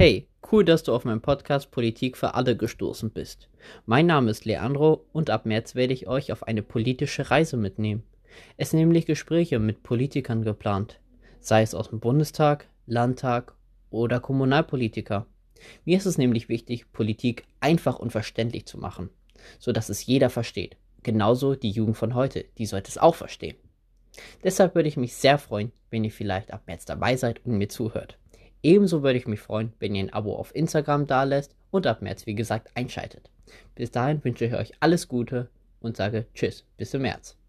Hey, cool, dass du auf meinen Podcast Politik für alle gestoßen bist. Mein Name ist Leandro und ab März werde ich euch auf eine politische Reise mitnehmen. Es sind nämlich Gespräche mit Politikern geplant, sei es aus dem Bundestag, Landtag oder Kommunalpolitiker. Mir ist es nämlich wichtig, Politik einfach und verständlich zu machen, so dass es jeder versteht. Genauso die Jugend von heute, die sollte es auch verstehen. Deshalb würde ich mich sehr freuen, wenn ihr vielleicht ab März dabei seid und mir zuhört. Ebenso würde ich mich freuen, wenn ihr ein Abo auf Instagram dalässt und ab März, wie gesagt, einschaltet. Bis dahin wünsche ich euch alles Gute und sage Tschüss, bis im März.